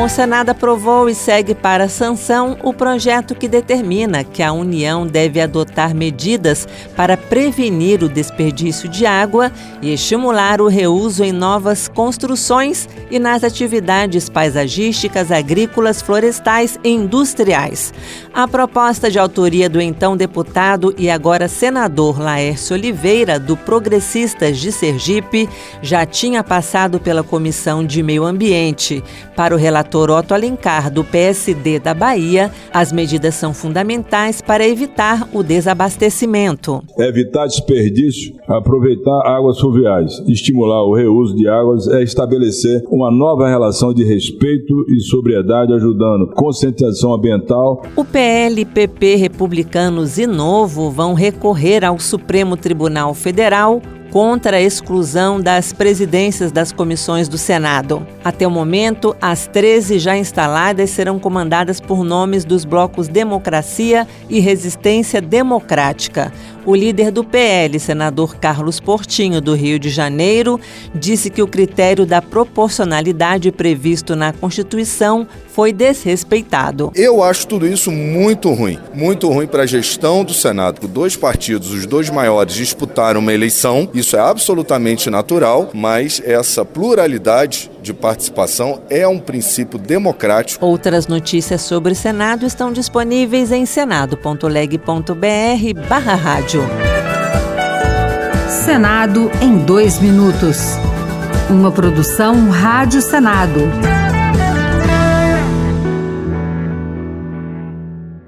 O Senado aprovou e segue para sanção o projeto que determina que a União deve adotar medidas para prevenir o desperdício de água e estimular o reuso em novas construções e nas atividades paisagísticas, agrícolas, florestais e industriais. A proposta de autoria do então deputado e agora senador Laércio Oliveira, do Progressistas de Sergipe, já tinha passado pela Comissão de Meio Ambiente. Para o relator relator Otto Alencar, do PSD da Bahia, as medidas são fundamentais para evitar o desabastecimento. Evitar desperdício, aproveitar águas fluviais, estimular o reuso de águas é estabelecer uma nova relação de respeito e sobriedade, ajudando conscientização ambiental. O PL, PP, Republicanos e Novo vão recorrer ao Supremo Tribunal Federal contra a exclusão das presidências das comissões do Senado. Até o momento, as 13 já instaladas serão comandadas por nomes dos blocos Democracia e Resistência Democrática. O líder do PL, senador Carlos Portinho, do Rio de Janeiro, disse que o critério da proporcionalidade previsto na Constituição foi desrespeitado. Eu acho tudo isso muito ruim. Muito ruim para a gestão do Senado. Dois partidos, os dois maiores, disputaram uma eleição. Isso é absolutamente natural, mas essa pluralidade de participação é um princípio democrático. Outras notícias sobre o Senado estão disponíveis em senado.leg.br barra rádio. Senado em dois minutos. Uma produção Rádio Senado.